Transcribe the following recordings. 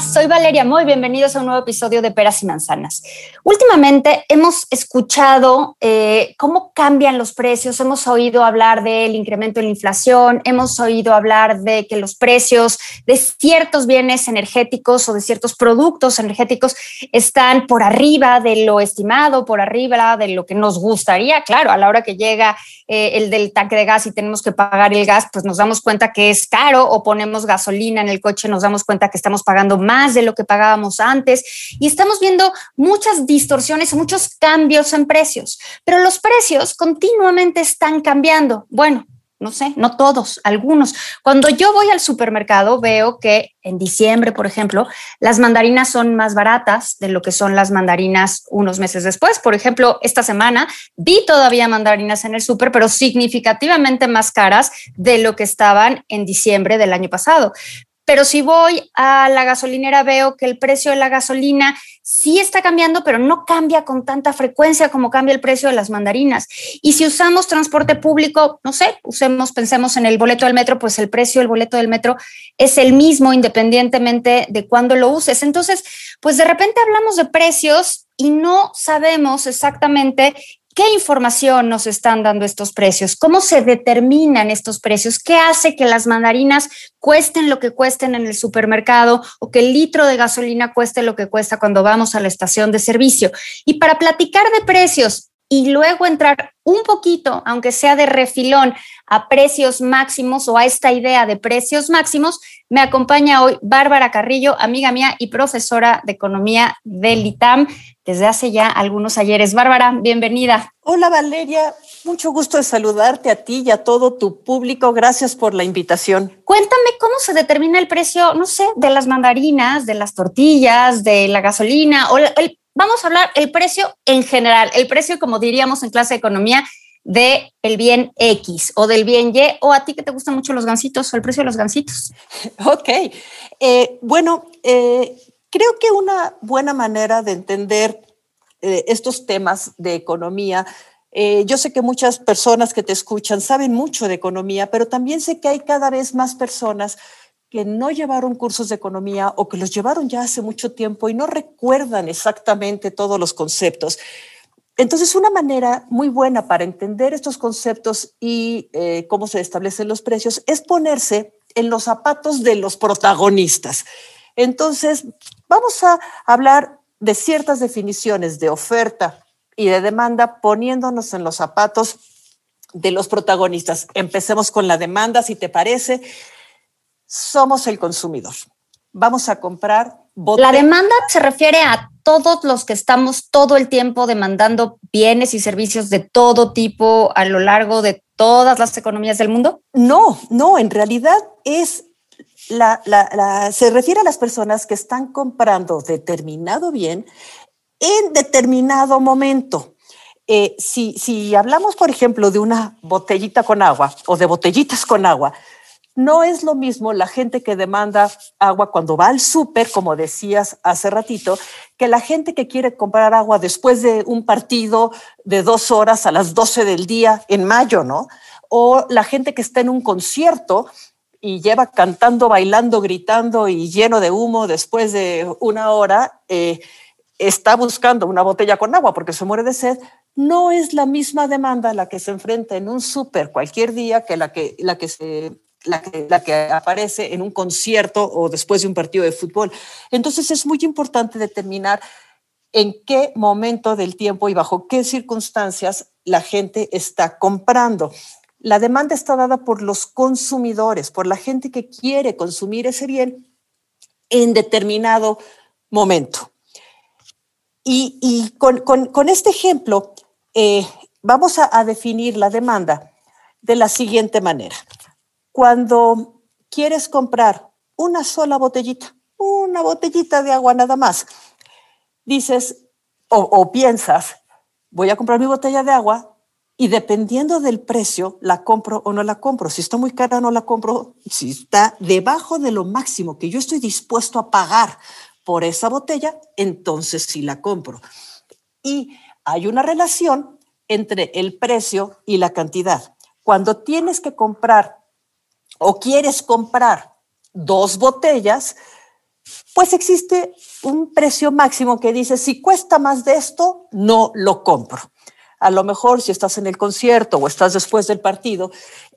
Soy Valeria Moy, bienvenidos a un nuevo episodio de Peras y Manzanas. Últimamente hemos escuchado eh, cómo cambian los precios, hemos oído hablar del incremento en la inflación, hemos oído hablar de que los precios de ciertos bienes energéticos o de ciertos productos energéticos están por arriba de lo estimado, por arriba de lo que nos gustaría. Claro, a la hora que llega eh, el del tanque de gas y tenemos que pagar el gas, pues nos damos cuenta que es caro o ponemos gasolina en el coche, nos damos cuenta que estamos pagando más de lo que pagábamos antes y estamos viendo muchas distorsiones, muchos cambios en precios, pero los precios continuamente están cambiando. Bueno, no sé, no todos, algunos. Cuando yo voy al supermercado veo que en diciembre, por ejemplo, las mandarinas son más baratas de lo que son las mandarinas unos meses después. Por ejemplo, esta semana vi todavía mandarinas en el súper, pero significativamente más caras de lo que estaban en diciembre del año pasado. Pero si voy a la gasolinera veo que el precio de la gasolina sí está cambiando, pero no cambia con tanta frecuencia como cambia el precio de las mandarinas. Y si usamos transporte público, no sé, usemos, pensemos en el boleto del metro, pues el precio del boleto del metro es el mismo independientemente de cuándo lo uses. Entonces, pues de repente hablamos de precios y no sabemos exactamente ¿Qué información nos están dando estos precios? ¿Cómo se determinan estos precios? ¿Qué hace que las mandarinas cuesten lo que cuesten en el supermercado o que el litro de gasolina cueste lo que cuesta cuando vamos a la estación de servicio? Y para platicar de precios y luego entrar un poquito, aunque sea de refilón, a precios máximos o a esta idea de precios máximos, me acompaña hoy Bárbara Carrillo, amiga mía y profesora de economía del ITAM desde hace ya algunos ayeres. Bárbara, bienvenida. Hola Valeria, mucho gusto de saludarte a ti y a todo tu público. Gracias por la invitación. Cuéntame cómo se determina el precio, no sé, de las mandarinas, de las tortillas, de la gasolina o el, vamos a hablar el precio en general, el precio como diríamos en clase de economía de el bien X o del bien Y o a ti que te gustan mucho los gansitos o el precio de los gansitos. Ok, eh, bueno, eh, creo que una buena manera de entender eh, estos temas de economía, yo sé que muchas personas que te escuchan saben mucho de economía, pero también sé que hay cada vez más personas que no llevaron cursos de economía o que los llevaron ya hace mucho tiempo y no recuerdan exactamente todos los conceptos. Entonces, una manera muy buena para entender estos conceptos y eh, cómo se establecen los precios es ponerse en los zapatos de los protagonistas. Entonces, vamos a hablar de ciertas definiciones de oferta y de demanda poniéndonos en los zapatos de los protagonistas. Empecemos con la demanda, si te parece. Somos el consumidor. Vamos a comprar la demanda se refiere a todos los que estamos todo el tiempo demandando bienes y servicios de todo tipo a lo largo de todas las economías del mundo? No, no, en realidad es la, la, se refiere a las personas que están comprando determinado bien en determinado momento. Eh, si, si hablamos, por ejemplo, de una botellita con agua o de botellitas con agua, no es lo mismo la gente que demanda agua cuando va al súper, como decías hace ratito, que la gente que quiere comprar agua después de un partido de dos horas a las 12 del día en mayo, ¿no? O la gente que está en un concierto y lleva cantando, bailando, gritando y lleno de humo después de una hora, eh, está buscando una botella con agua porque se muere de sed, no es la misma demanda la que se enfrenta en un súper cualquier día que la que, la que se la que, aparece en un concierto o después de un partido de fútbol. Entonces es muy importante determinar en qué momento del tiempo y bajo qué circunstancias la gente está comprando. La demanda está dada por los consumidores, por la gente que quiere consumir ese bien en determinado momento. Y, con, este ejemplo, eh, vamos a definir la demanda de la siguiente manera cuando quieres comprar una sola botellita una botellita de agua nada más. Dices o, o piensas, voy a comprar mi botella de agua y dependiendo del precio, la compro o no la compro. Si está muy cara, no la compro. Si está debajo de lo máximo que yo estoy dispuesto a pagar por esa botella, entonces sí la compro. Y hay una relación entre el precio y la cantidad. Cuando tienes que comprar o quieres comprar dos botellas, pues existe un precio máximo que dice, si cuesta más de esto, no lo compro. A lo mejor si estás en el concierto o estás después del partido,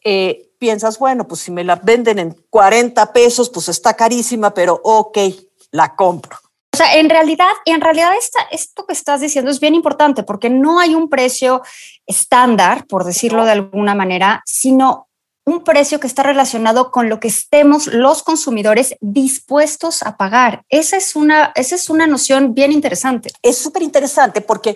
eh, piensas, bueno, pues si me la venden en 40 pesos, pues está carísima, pero ok, la compro. O sea, en realidad, en realidad esta, esto que estás diciendo es bien importante porque no hay un precio estándar, por decirlo de alguna manera, sino un precio que está relacionado con lo que estemos los consumidores dispuestos a pagar. Esa es una, esa es una noción bien interesante. Es súper interesante porque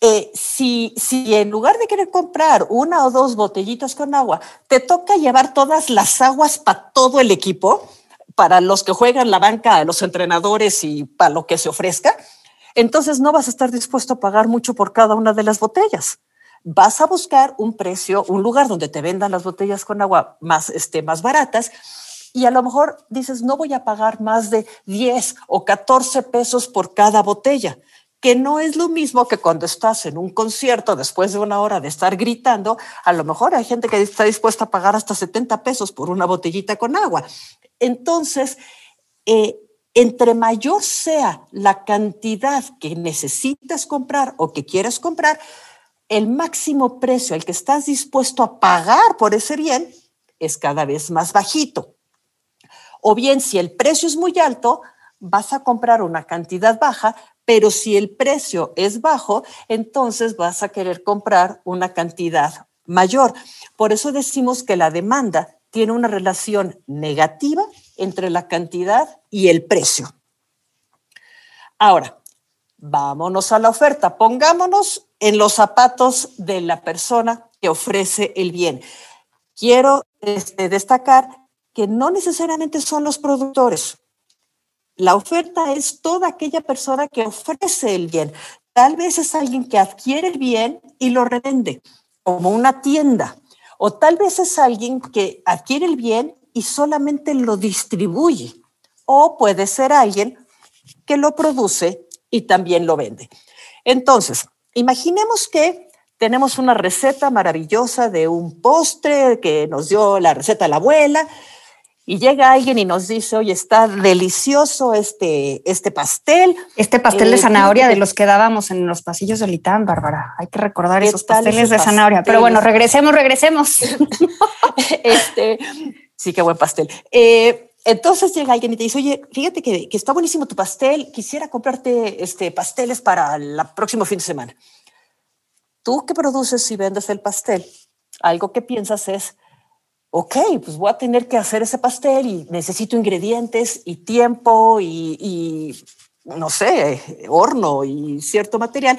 eh, si, si en lugar de querer comprar una o dos botellitas con agua, te toca llevar todas las aguas para todo el equipo, para los que juegan la banca, los entrenadores y para lo que se ofrezca, entonces no vas a estar dispuesto a pagar mucho por cada una de las botellas. Vas a buscar un precio, un lugar donde te vendan las botellas con agua más, este, más baratas y a lo mejor dices, no voy a pagar más de 10 o 14 pesos por cada botella que no es lo mismo que cuando estás en un concierto después de una hora de estar gritando, a lo mejor hay gente que está dispuesta a pagar hasta 70 pesos por una botellita con agua. Entonces, eh, entre mayor sea la cantidad que necesitas comprar o que quieres comprar, el máximo precio al que estás dispuesto a pagar por ese bien es cada vez más bajito. O bien, si el precio es muy alto, vas a comprar una cantidad baja, pero si el precio es bajo, entonces vas a querer comprar una cantidad mayor. Por eso decimos que la demanda tiene una relación negativa entre la cantidad y el precio. Ahora, vámonos a la oferta. Pongámonos en los zapatos de la persona que ofrece el bien. Quiero este, destacar que no necesariamente son los productores. La oferta es toda aquella persona que ofrece el bien. Tal vez es alguien que adquiere el bien y lo revende, como una tienda. O tal vez es alguien que adquiere el bien y solamente lo distribuye. O puede ser alguien que lo produce y también lo vende. Entonces, imaginemos que tenemos una receta maravillosa de un postre que nos dio la receta la abuela y llega alguien y nos dice, oye, está delicioso este, este pastel. Este pastel de eh, zanahoria de los que dábamos en los pasillos del ITAM, Bárbara. Hay que recordar esos pasteles de zanahoria. Pero bueno, regresemos, regresemos. este, sí, qué buen pastel. Eh, entonces llega alguien y te dice, oye, fíjate que, que, está buenísimo tu pastel, quisiera comprarte este, pasteles para el próximo fin de semana. Tú que produces y vendes el pastel, algo que piensas es, ok, pues voy a tener que hacer ese pastel y necesito ingredientes y tiempo y, no sé, horno y cierto material.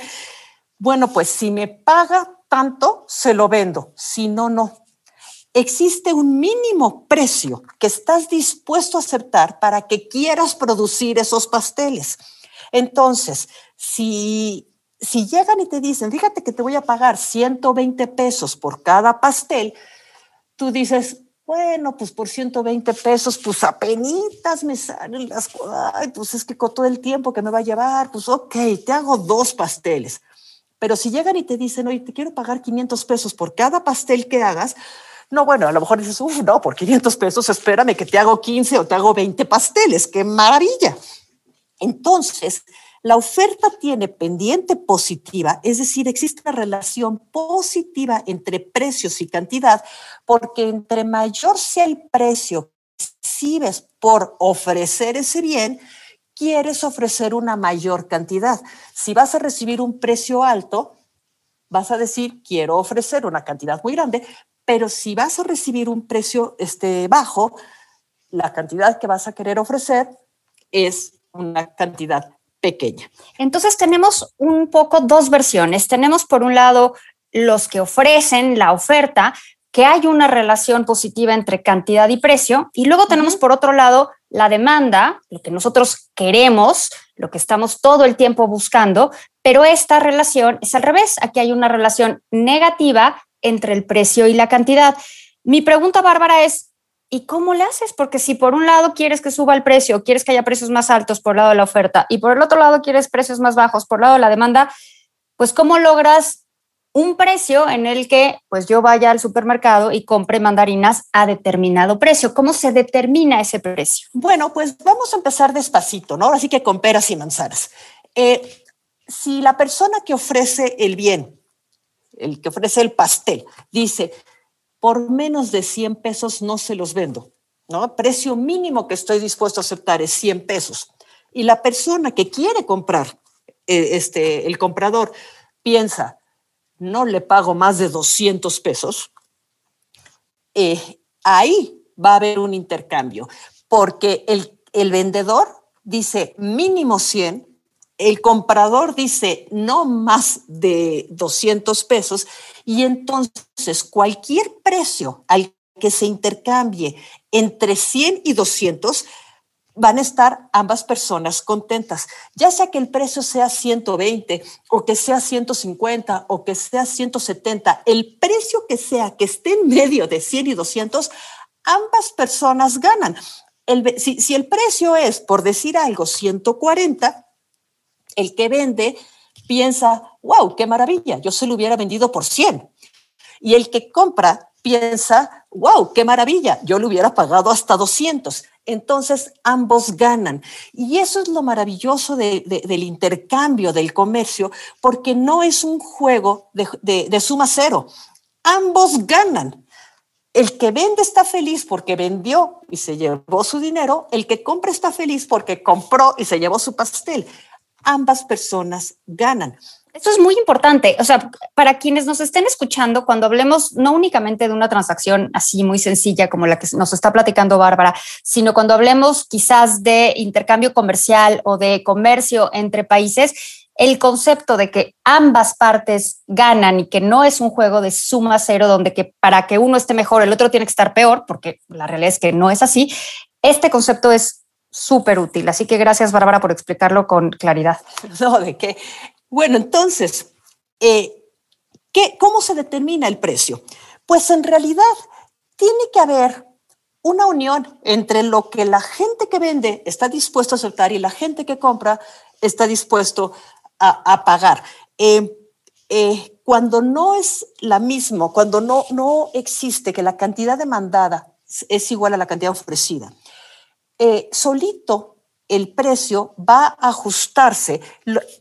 Bueno, pues si me paga tanto, se lo vendo, si no, no. Existe un mínimo precio que estás dispuesto a aceptar para que quieras producir esos pasteles. Entonces, si, si llegan y te dicen, fíjate que te voy a pagar 120 pesos por cada pastel, tú dices, bueno, pues por 120 pesos, pues apenitas me salen las cosas, pues es que con todo el tiempo que me va a llevar, pues ok, te hago dos pasteles. Pero si llegan y te dicen, oye, te quiero pagar 500 pesos por cada pastel que hagas, no, bueno, a lo mejor dices, uff, no, por 500 pesos espérame que te hago 15 o te hago 20 pasteles, qué maravilla. Entonces, la oferta tiene pendiente positiva, es decir, existe una relación positiva entre precios y cantidad, porque entre mayor sea el precio que recibes por ofrecer ese bien, quieres ofrecer una mayor cantidad. Si vas a recibir un precio alto, vas a decir, quiero ofrecer una cantidad muy grande, pero si vas a recibir un precio este, bajo, la cantidad que vas a querer ofrecer es una cantidad pequeña. Entonces tenemos un poco dos versiones. Tenemos por un lado los que ofrecen la oferta, que hay una relación positiva entre cantidad y precio, y luego tenemos por otro lado la demanda, lo que nosotros queremos, lo que estamos todo el tiempo buscando, pero esta relación es al revés. Aquí hay una relación negativa entre el precio y la cantidad. Mi pregunta, Bárbara, es, ¿y cómo le haces? Porque si por un lado quieres que suba el precio, quieres que haya precios más altos por el lado de la oferta y por el otro lado quieres precios más bajos por el lado de la demanda, pues ¿cómo logras un precio en el que pues yo vaya al supermercado y compre mandarinas a determinado precio. ¿Cómo se determina ese precio? Bueno, pues vamos a empezar despacito, ¿no? Así que con peras y manzanas. Eh, si la persona que ofrece el bien, el que ofrece el pastel, dice, por menos de 100 pesos no se los vendo, ¿no? Precio mínimo que estoy dispuesto a aceptar es 100 pesos. Y la persona que quiere comprar, eh, este, el comprador, piensa, no le pago más de 200 pesos, eh, ahí va a haber un intercambio, porque el, el vendedor dice mínimo 100, el comprador dice no más de 200 pesos y entonces cualquier precio al que se intercambie entre 100 y 200 van a estar ambas personas contentas, ya sea que el precio sea 120 o que sea 150 o que sea 170, el precio que sea que esté en medio de 100 y 200, ambas personas ganan. Si el precio es, por decir algo, 140, el que vende piensa, wow, qué maravilla, yo se lo hubiera vendido por 100. Y el que compra piensa, wow, qué maravilla, yo lo hubiera pagado hasta 200 entonces ambos ganan. Y eso es lo maravilloso del intercambio, del comercio, porque no es un juego de, suma cero. Ambos ganan. El que vende está feliz porque vendió y se llevó su dinero, el que compra está feliz porque compró y se llevó su pastel. Ambas personas ganan. Eso es muy importante. O sea, para quienes nos estén escuchando, cuando hablemos no únicamente de una transacción así muy sencilla como la que nos está platicando Bárbara, sino cuando hablemos quizás de intercambio comercial o de comercio entre países, el concepto de que ambas partes ganan y que no es un juego de suma cero donde que para que uno esté mejor el otro tiene que estar peor, porque la realidad es que no es así, este concepto es súper útil. Así que gracias Bárbara por explicarlo con claridad. No, de qué. Bueno, entonces, eh, ¿qué, ¿cómo se determina el precio? Pues en realidad tiene que haber una unión entre lo que la gente que vende está dispuesto a aceptar y la gente que compra está dispuesto a, pagar. Eh, eh, cuando no es la misma, cuando no, no existe que la cantidad demandada es igual a la cantidad ofrecida, solito el precio va a ajustarse,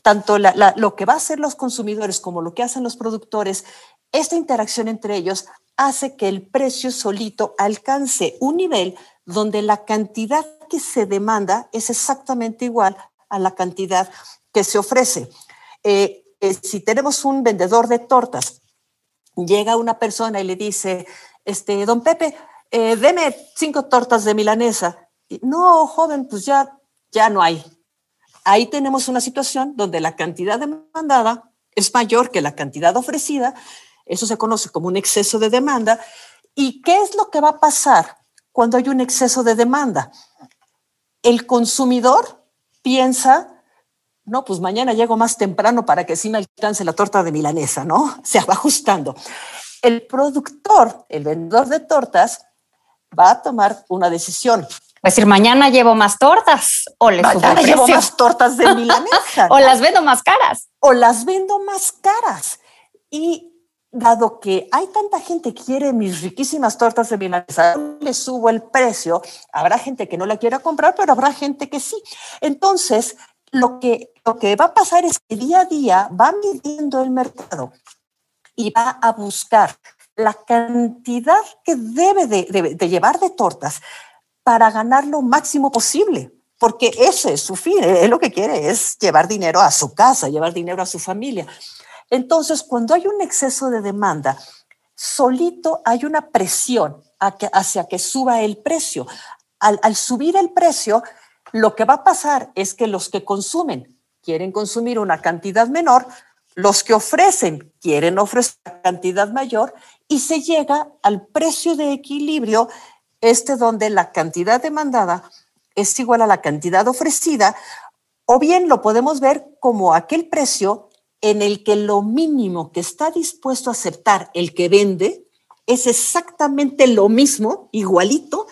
tanto lo que va a hacer los consumidores como lo que hacen los productores, esta interacción entre ellos hace que el precio solito alcance un nivel donde la cantidad que se demanda es exactamente igual a la cantidad que se ofrece. Eh, eh, si tenemos un vendedor de tortas, llega una persona y le dice, este, don Pepe, eh, deme cinco tortas de milanesa. No, joven, pues ya ya no hay. Ahí tenemos una situación donde la cantidad demandada es mayor que la cantidad ofrecida. Eso se conoce como un exceso de demanda. ¿Y qué es lo que va a pasar cuando hay un exceso de demanda? El consumidor piensa, no, pues mañana llego más temprano para que sí me alcance la torta de milanesa, ¿no? Se va ajustando. El productor, el vendedor de tortas, va a tomar una decisión es decir, mañana llevo más tortas o les mañana llevo más tortas de milanesa. o las vendo más caras. O las vendo más caras. Y dado que hay tanta gente que quiere mis riquísimas tortas de milanesa, le subo el precio, habrá gente que no la quiera comprar, pero habrá gente que sí. Entonces, lo que, lo que va a pasar es que día a día va midiendo el mercado y va a buscar la cantidad que debe de llevar de tortas para ganar lo máximo posible, porque ese es su fin, él lo que quiere es llevar dinero a su casa, llevar dinero a su familia. Entonces, cuando hay un exceso de demanda, solito hay una presión hacia que suba el precio. Al, al subir el precio, lo que va a pasar es que los que consumen quieren consumir una cantidad menor, los que ofrecen quieren ofrecer cantidad mayor y se llega al precio de equilibrio este donde la cantidad demandada es igual a la cantidad ofrecida, o bien lo podemos ver como aquel precio en el que lo mínimo que está dispuesto a aceptar el que vende es exactamente lo mismo, igualito,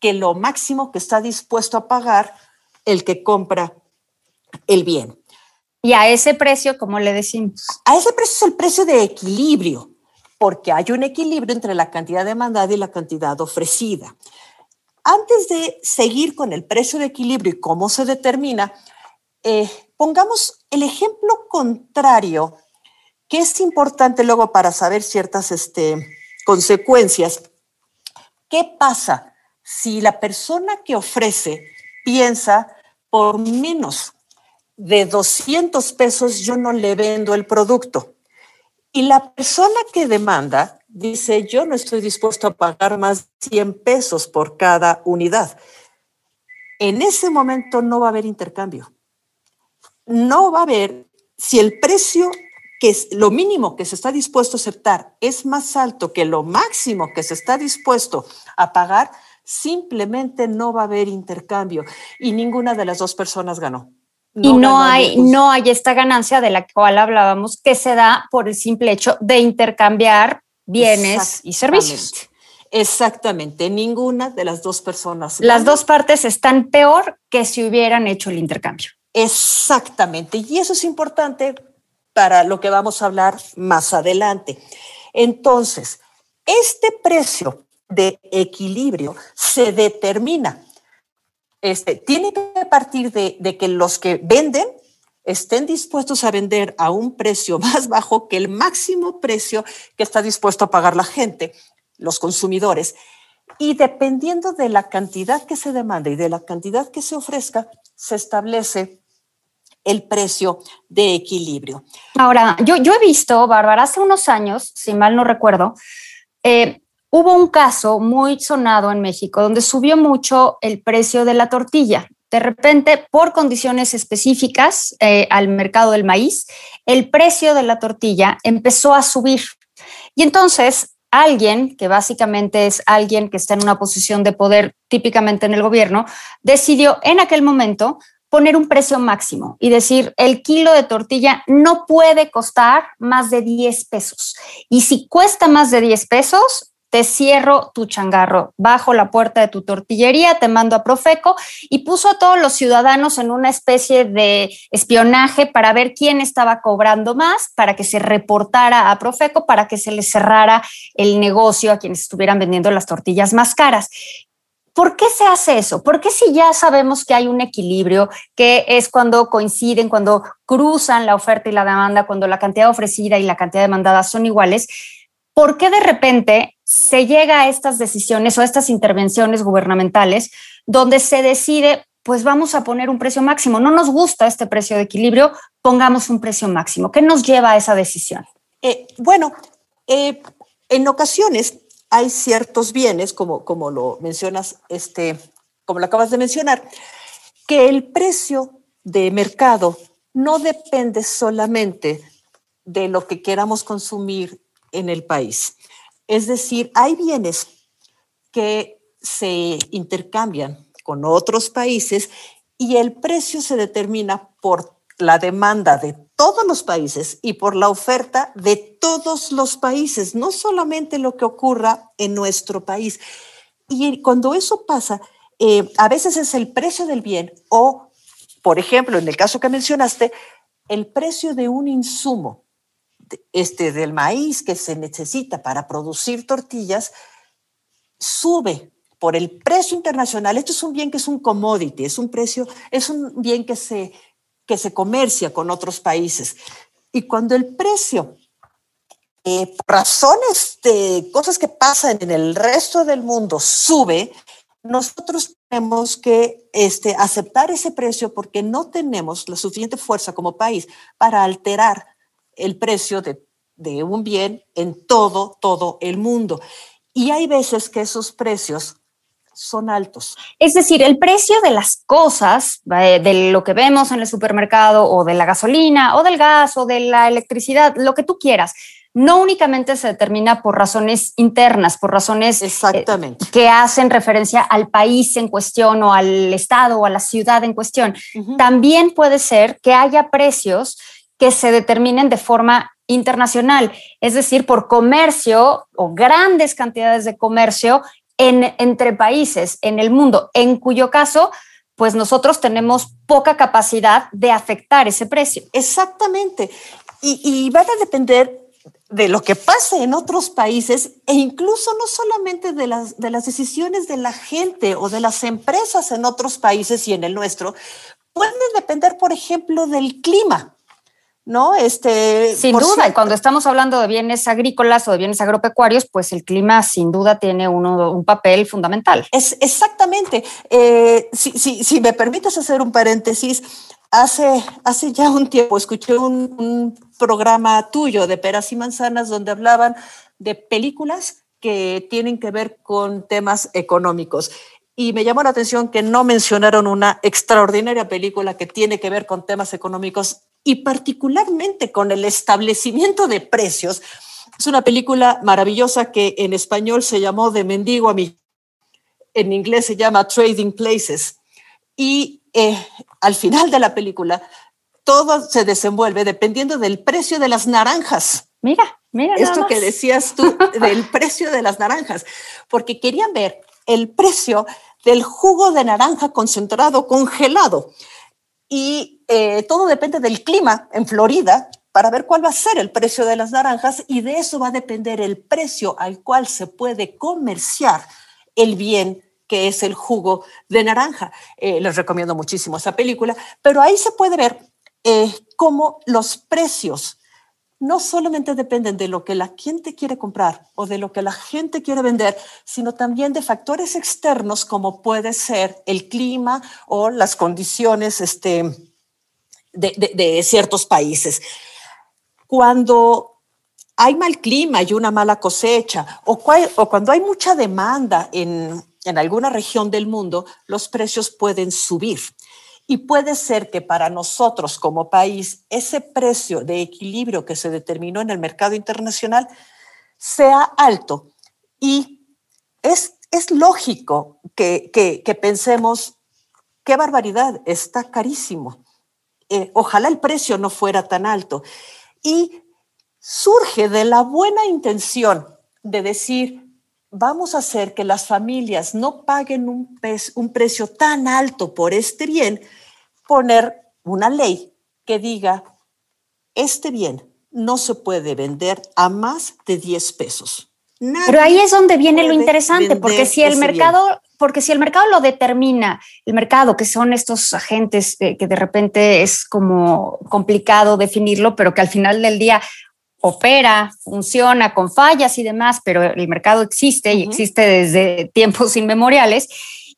que lo máximo que está dispuesto a pagar el que compra el bien. Y a ese precio, como le decimos? A ese precio es el precio de equilibrio, porque hay un equilibrio entre la cantidad demandada y la cantidad ofrecida. Antes de seguir con el precio de equilibrio y cómo se determina, eh, pongamos el ejemplo contrario, que es importante luego para saber ciertas este, consecuencias. ¿Qué pasa si la persona que ofrece piensa por menos de 200 pesos yo no le vendo el producto? Y la persona que demanda dice, yo no estoy dispuesto a pagar más de 100 pesos por cada unidad. En ese momento no va a haber intercambio. No va a haber, si el precio que es lo mínimo que se está dispuesto a aceptar es más alto que lo máximo que se está dispuesto a pagar, simplemente no va a haber intercambio y ninguna de las dos personas ganó. Y no hay, no hay esta ganancia de la cual hablábamos que se da por el simple hecho de intercambiar bienes y servicios. Exactamente, ninguna de las dos personas. Las dos partes están peor que si hubieran hecho el intercambio. Exactamente, y eso es importante para lo que vamos a hablar más adelante. Entonces, este precio de equilibrio se determina, este, tiene que partir de, que los que venden estén dispuestos a vender a un precio más bajo que el máximo precio que está dispuesto a pagar la gente, los consumidores. Y dependiendo de la cantidad que se demanda y de la cantidad que se ofrezca, se establece el precio de equilibrio. Ahora, yo, yo he visto, Bárbara, hace unos años, si mal no recuerdo, eh, hubo un caso muy sonado en México donde subió mucho el precio de la tortilla. De repente, por condiciones específicas eh, al mercado del maíz, el precio de la tortilla empezó a subir. Y entonces alguien, que básicamente es alguien que está en una posición de poder típicamente en el gobierno, decidió en aquel momento poner un precio máximo y decir, el kilo de tortilla no puede costar más de 10 pesos. Y si cuesta más de 10 pesos, te cierro tu changarro, bajo la puerta de tu tortillería, te mando a Profeco y puso a todos los ciudadanos en una especie de espionaje para ver quién estaba cobrando más, para que se reportara a Profeco, para que se le cerrara el negocio a quienes estuvieran vendiendo las tortillas más caras. ¿Por qué se hace eso? Porque si ya sabemos que hay un equilibrio, que es cuando coinciden, cuando cruzan la oferta y la demanda, cuando la cantidad ofrecida y la cantidad demandada son iguales, ¿por qué de repente se llega a estas decisiones o a estas intervenciones gubernamentales donde se decide, pues vamos a poner un precio máximo? No nos gusta este precio de equilibrio, pongamos un precio máximo. ¿Qué nos lleva a esa decisión? Eh, bueno, eh, en ocasiones hay ciertos bienes, como, como lo mencionas, este, como lo acabas de mencionar, que el precio de mercado no depende solamente de lo que queramos consumir en el país. Es decir, hay bienes que se intercambian con otros países y el precio se determina por la demanda de todos los países y por la oferta de todos los países, no solamente lo que ocurra en nuestro país. Y cuando eso pasa, eh, a veces es el precio del bien o, por ejemplo, en el caso que mencionaste, el precio de un insumo este, del maíz que se necesita para producir tortillas sube por el precio internacional. Esto es un bien que es un commodity, es un precio, es un bien que se que se comercia con otros países. Y cuando el precio, eh, por razones de cosas que pasan en el resto del mundo, sube, nosotros tenemos que este, aceptar ese precio porque no tenemos la suficiente fuerza como país para alterar el precio de, de un bien en todo, todo el mundo. Y hay veces que esos precios son altos. Es decir, el precio de las cosas, de lo que vemos en el supermercado o de la gasolina o del gas o de la electricidad, lo que tú quieras, no únicamente se determina por razones internas, por razones Exactamente. Eh, que hacen referencia al país en cuestión o al estado o a la ciudad en cuestión. También puede ser que haya precios que se determinen de forma internacional, es decir, por comercio o grandes cantidades de comercio en, entre países en el mundo, en cuyo caso, pues nosotros tenemos poca capacidad de afectar ese precio. Exactamente. Y, van a depender de lo que pase en otros países e incluso no solamente de las, de las decisiones de la gente o de las empresas en otros países y en el nuestro, pueden depender, por ejemplo, del clima. ¿No? Este, sin duda, y cuando estamos hablando de bienes agrícolas o de bienes agropecuarios, pues el clima sin duda tiene uno, un papel fundamental. Es exactamente. Eh, si, si, si, me permites hacer un paréntesis, hace, hace ya un tiempo escuché un, un programa tuyo de peras y manzanas donde hablaban de películas que tienen que ver con temas económicos y me llamó la atención que no mencionaron una extraordinaria película que tiene que ver con temas económicos y particularmente con el establecimiento de precios. Es una película maravillosa que en español se llamó De Mendigo a mí. En inglés se llama Trading Places. Y eh, al final de la película, todo se desenvuelve dependiendo del precio de las naranjas. Mira, mira. Esto que decías tú del precio de las naranjas, porque querían ver el precio del jugo de naranja concentrado congelado. Y eh, todo depende del clima en Florida para ver cuál va a ser el precio de las naranjas y de eso va a depender el precio al cual se puede comerciar el bien que es el jugo de naranja. Eh, les recomiendo muchísimo esa película, pero ahí se puede ver eh, cómo los precios no solamente dependen de lo que la gente quiere comprar o de lo que la gente quiere vender, sino también de factores externos como puede ser el clima o las condiciones este, de, ciertos países. Cuando hay mal clima y una mala cosecha o, o cuando hay mucha demanda en, en alguna región del mundo, los precios pueden subir. Y puede ser que para nosotros como país ese precio de equilibrio que se determinó en el mercado internacional sea alto. Y es, es lógico que, que, que pensemos, qué barbaridad, está carísimo. Eh, ojalá el precio no fuera tan alto. Y surge de la buena intención de decir, vamos a hacer que las familias no paguen un, un precio tan alto por este bien, poner una ley que diga, este bien no se puede vender a más de 10 pesos. Pero ahí es donde viene lo interesante, porque si el mercado, porque si el mercado lo determina, el mercado, que son estos agentes eh, que de repente es como complicado definirlo, pero que al final del día opera, funciona con fallas y demás, pero el mercado existe y existe desde tiempos inmemoriales.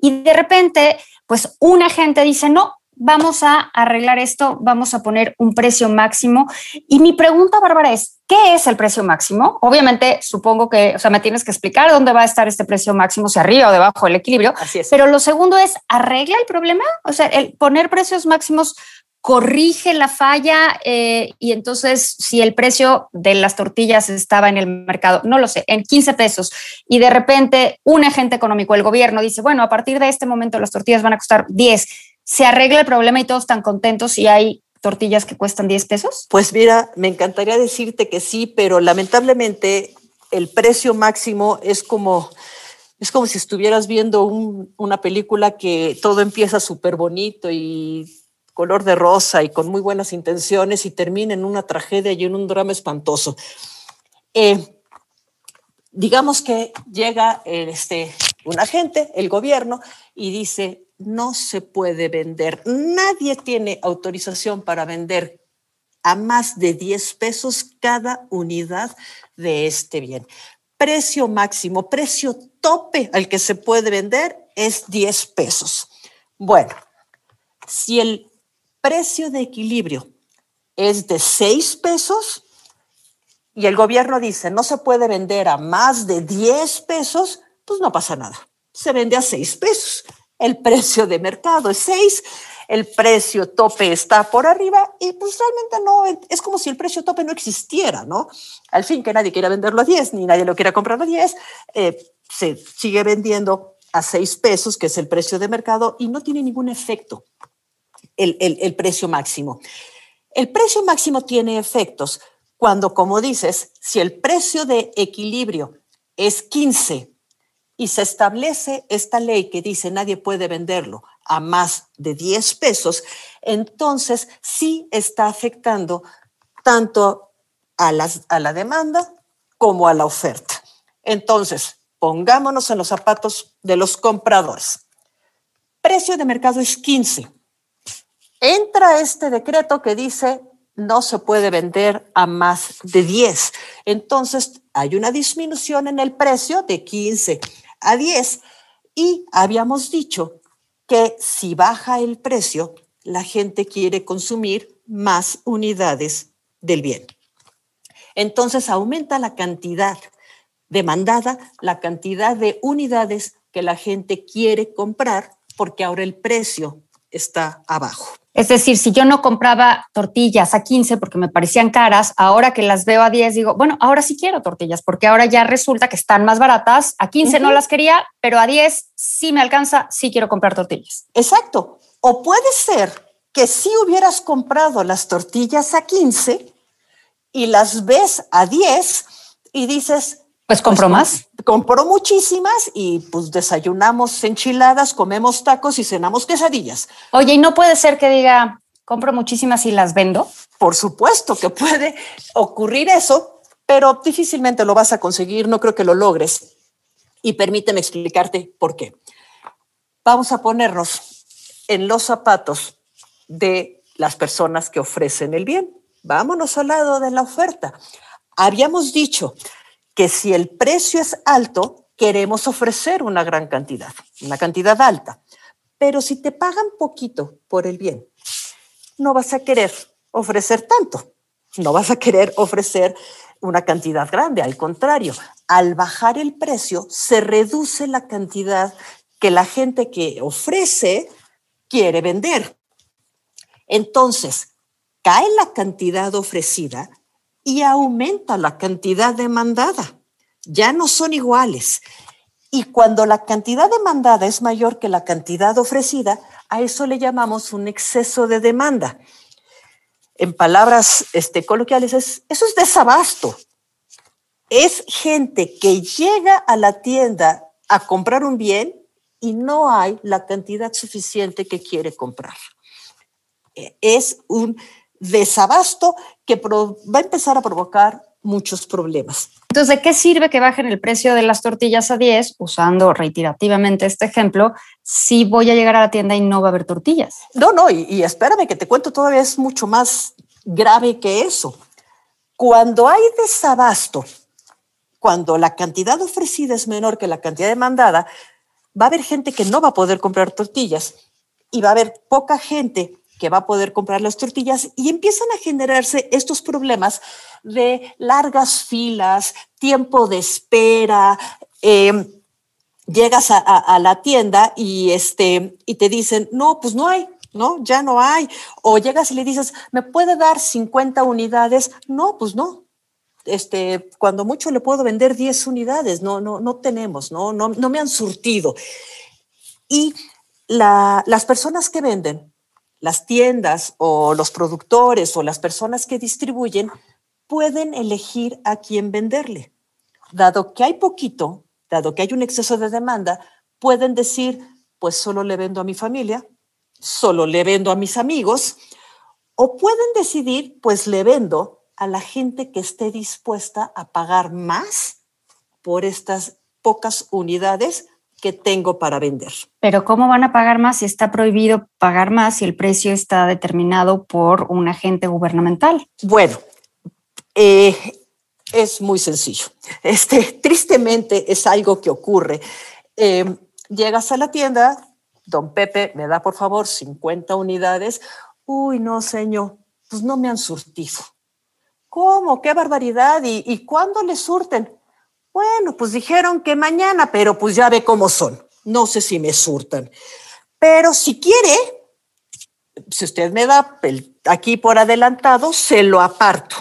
Y de repente, pues una gente dice, no, vamos a arreglar esto, vamos a poner un precio máximo. Y mi pregunta, Bárbara, es, ¿qué es el precio máximo? Obviamente, supongo que, o sea, me tienes que explicar dónde va a estar este precio máximo, si arriba o debajo del equilibrio. Así es. Pero lo segundo es, ¿arregla el problema? O sea, el poner precios máximos corrige la falla eh, y entonces si el precio de las tortillas estaba en el mercado, no lo sé, en 15 pesos y de repente un agente económico, el gobierno, dice, bueno, a partir de este momento las tortillas van a costar 10, ¿se arregla el problema y todos están contentos y hay tortillas que cuestan 10 pesos? Pues mira, me encantaría decirte que sí, pero lamentablemente el precio máximo es como es como si estuvieras viendo un, una película que todo empieza súper bonito y color de rosa y con muy buenas intenciones y termina en una tragedia y en un drama espantoso. Eh, digamos que llega este, un agente, el gobierno, y dice, no se puede vender, nadie tiene autorización para vender a más de 10 pesos cada unidad de este bien. Precio máximo, precio tope al que se puede vender es 10 pesos. Bueno, si el precio de equilibrio es de 6 pesos y el gobierno dice no se puede vender a más de 10 pesos, pues no pasa nada. Se vende a 6 pesos. El precio de mercado es 6. el precio tope está por arriba y pues realmente no, es como si el precio tope no existiera, ¿no? Al fin que nadie quiera venderlo a 10, ni nadie lo quiera comprar a 10, eh, se sigue vendiendo a 6 pesos, que es el precio de mercado, y no tiene ningún efecto el, el, el precio máximo. El precio máximo tiene efectos cuando, como dices, si el precio de equilibrio es 15 y se establece esta ley que dice nadie puede venderlo a más de 10 pesos, entonces sí está afectando tanto a, las, a la demanda como a la oferta. Entonces, pongámonos en los zapatos de los compradores. Precio de mercado es 15. Entra este decreto que dice no se puede vender a más de 10. Entonces, hay una disminución en el precio de 15 a 10 y habíamos dicho que si baja el precio, la gente quiere consumir más unidades del bien. Entonces aumenta la cantidad demandada, la cantidad de unidades que la gente quiere comprar porque ahora el precio está abajo. Es decir, si yo no compraba tortillas a 15 porque me parecían caras, ahora que las veo a 10 digo, bueno, ahora sí quiero tortillas porque ahora ya resulta que están más baratas. A 15 uh -huh. no las quería, pero a 10 sí me alcanza, sí quiero comprar tortillas. Exacto. O puede ser que si hubieras comprado las tortillas a 15 y las ves a 10 y dices, pues compro pues, más. Compro muchísimas y pues desayunamos enchiladas, comemos tacos y cenamos quesadillas. Oye, ¿y no puede ser que diga, compro muchísimas y las vendo? Por supuesto que puede ocurrir eso, pero difícilmente lo vas a conseguir, no creo que lo logres. Y permíteme explicarte por qué. Vamos a ponernos en los zapatos de las personas que ofrecen el bien. Vámonos al lado de la oferta. Habíamos dicho que si el precio es alto, queremos ofrecer una gran cantidad, una cantidad alta. Pero si te pagan poquito por el bien, no vas a querer ofrecer tanto, no vas a querer ofrecer una cantidad grande. Al contrario, al bajar el precio, se reduce la cantidad que la gente que ofrece quiere vender. Entonces, cae la cantidad ofrecida y aumenta la cantidad demandada. Ya no son iguales. Y cuando la cantidad demandada es mayor que la cantidad ofrecida, a eso le llamamos un exceso de demanda. En palabras este, coloquiales, es, eso es desabasto. Es gente que llega a la tienda a comprar un bien y no hay la cantidad suficiente que quiere comprar. Es un desabasto que va a empezar a provocar muchos problemas. Entonces, ¿de qué sirve que bajen el precio de las tortillas a 10, usando reiterativamente este ejemplo, si voy a llegar a la tienda y no va a haber tortillas? No, no, y, y espérame que te cuento, todavía es mucho más grave que eso. Cuando hay desabasto, cuando la cantidad ofrecida es menor que la cantidad demandada, va a haber gente que no va a poder comprar tortillas y va a haber poca gente que va a poder comprar las tortillas y empiezan a generarse estos problemas de largas filas, tiempo de espera. Eh, llegas a, la tienda y, este, y te dicen, no, pues no hay, ¿no? Ya no hay. O llegas y le dices, ¿me puede dar 50 unidades? No, pues no. Este, cuando mucho le puedo vender 10 unidades, no, no, no tenemos, no, no, no me han surtido. Y la, las personas que venden las tiendas o los productores o las personas que distribuyen pueden elegir a quién venderle. Dado que hay poquito, dado que hay un exceso de demanda, pueden decir, pues solo le vendo a mi familia, solo le vendo a mis amigos, o pueden decidir, pues le vendo a la gente que esté dispuesta a pagar más por estas pocas unidades que tengo para vender. Pero ¿cómo van a pagar más si está prohibido pagar más si el precio está determinado por un agente gubernamental? Bueno, eh, es muy sencillo. Este, tristemente es algo que ocurre. Eh, llegas a la tienda, don Pepe, me da por favor 50 unidades. Uy, no, señor, pues no me han surtido. ¿Cómo? ¡Qué barbaridad! ¿Y, y cuándo le surten? Bueno, pues dijeron que mañana, pero pues ya ve cómo son. No sé si me surtan. Pero si quiere, si usted me da el, aquí por adelantado, se lo aparto.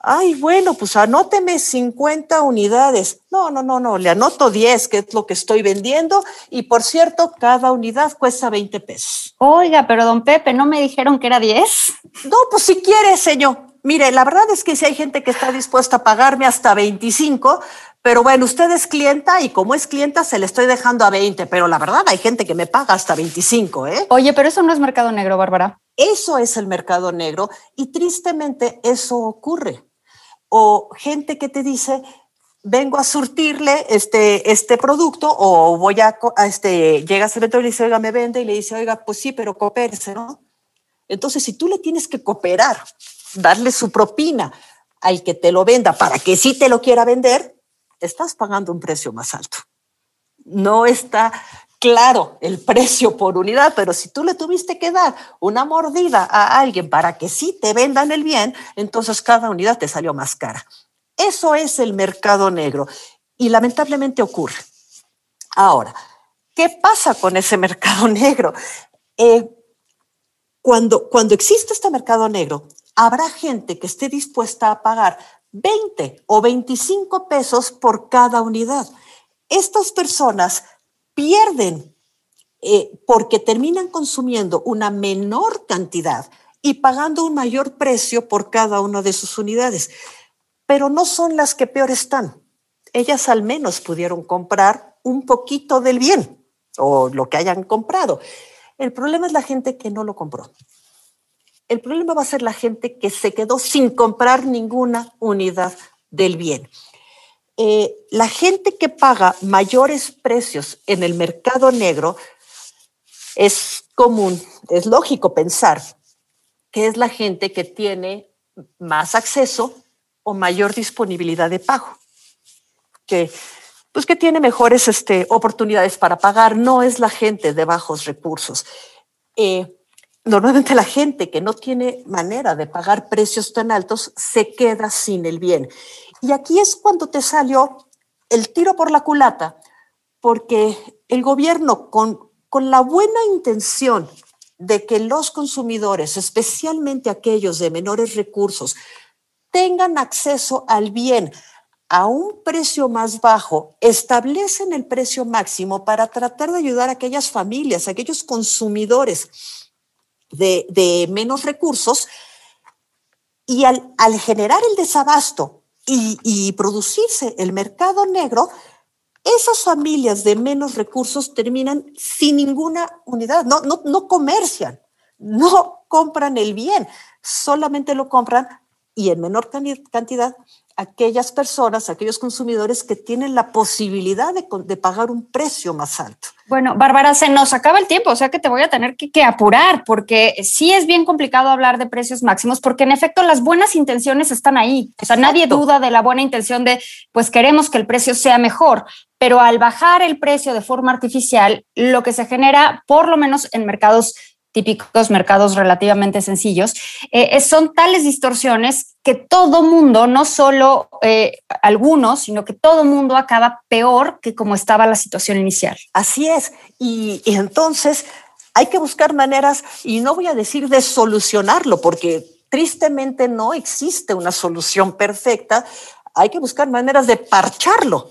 Ay, bueno, pues anóteme 50 unidades. No, no, no, no, le anoto 10, que es lo que estoy vendiendo. Y por cierto, cada unidad cuesta 20 pesos. Oiga, pero don Pepe, ¿no me dijeron que era 10? No, pues si quiere, señor. Mire, la verdad es que si hay gente que está dispuesta a pagarme hasta 25, pero bueno, usted es clienta y como es clienta se le estoy dejando a 20, pero la verdad hay gente que me paga hasta 25, ¿eh? Oye, pero eso no es mercado negro, Bárbara. Eso es el mercado negro y tristemente eso ocurre. O gente que te dice, vengo a surtirle este, este producto o voy a, a este, llega a y le dice, oiga, me vende y le dice, oiga, pues sí, pero coopérese, ¿no? Entonces, si tú le tienes que cooperar, darle su propina al que te lo venda para que sí te lo quiera vender, estás pagando un precio más alto. No está claro el precio por unidad, pero si tú le tuviste que dar una mordida a alguien para que sí te vendan el bien, entonces cada unidad te salió más cara. Eso es el mercado negro y lamentablemente ocurre. Ahora, ¿qué pasa con ese mercado negro? Eh, cuando, cuando existe este mercado negro, habrá gente que esté dispuesta a pagar 20 o 25 pesos por cada unidad. Estas personas pierden eh, porque terminan consumiendo una menor cantidad y pagando un mayor precio por cada una de sus unidades. Pero no son las que peor están. Ellas al menos pudieron comprar un poquito del bien o lo que hayan comprado. El problema es la gente que no lo compró. El problema va a ser la gente que se quedó sin comprar ninguna unidad del bien. Eh, la gente que paga mayores precios en el mercado negro es común, es lógico pensar que es la gente que tiene más acceso o mayor disponibilidad de pago, que pues que tiene mejores este, oportunidades para pagar, no es la gente de bajos recursos. Eh, normalmente la gente que no tiene manera de pagar precios tan altos se queda sin el bien. Y aquí es cuando te salió el tiro por la culata, porque el gobierno con, con la buena intención de que los consumidores, especialmente aquellos de menores recursos, tengan acceso al bien a un precio más bajo, establecen el precio máximo para tratar de ayudar a aquellas familias, a aquellos consumidores de, menos recursos y al, generar el desabasto y, producirse el mercado negro, esas familias de menos recursos terminan sin ninguna unidad, no, no, no comercian, no compran el bien, solamente lo compran y en menor cantidad aquellas personas, aquellos consumidores que tienen la posibilidad de, pagar un precio más alto. Bueno, Bárbara, se nos acaba el tiempo, o sea que te voy a tener que, que, apurar, porque sí es bien complicado hablar de precios máximos, porque en efecto las buenas intenciones están ahí. O sea, nadie duda de la buena intención de, pues queremos que el precio sea mejor, pero al bajar el precio de forma artificial, lo que se genera, por lo menos en mercados típicos mercados relativamente sencillos, eh, son tales distorsiones que todo mundo, no solo eh, algunos, sino que todo mundo acaba peor que como estaba la situación inicial. Así es. Y, y entonces hay que buscar maneras, y no voy a decir de solucionarlo, porque tristemente no existe una solución perfecta. Hay que buscar maneras de parcharlo.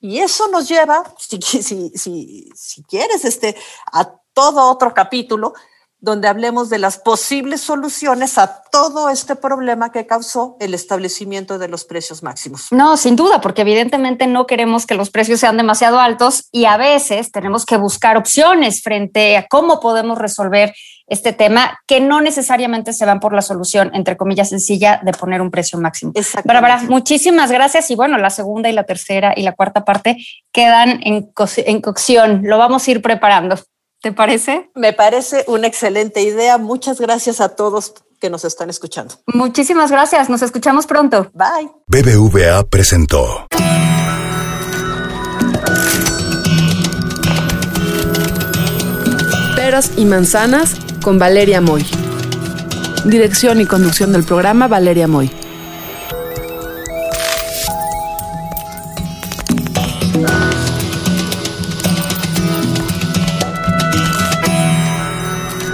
Y eso nos lleva, si, si, si, si quieres, este, a todo otro capítulo donde hablemos de las posibles soluciones a todo este problema que causó el establecimiento de los precios máximos. No, sin duda, porque evidentemente no queremos que los precios sean demasiado altos y a veces tenemos que buscar opciones frente a cómo podemos resolver este tema que no necesariamente se van por la solución, entre comillas, sencilla de poner un precio máximo. Bárbara, muchísimas gracias y bueno, la segunda y la tercera y la cuarta parte quedan en, en cocción. Lo vamos a ir preparando. ¿Te parece? Me parece una excelente idea. Muchas gracias a todos que nos están escuchando. Muchísimas gracias. Nos escuchamos pronto. Bye. BBVA presentó. Peras y manzanas con Valeria Moy. Dirección y conducción del programa Valeria Moy.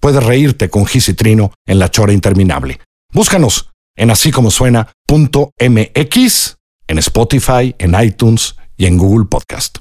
Puedes reírte con Gis y Trino en La Chora Interminable. Búscanos en así como suena.mx, en Spotify, en iTunes y en Google Podcast.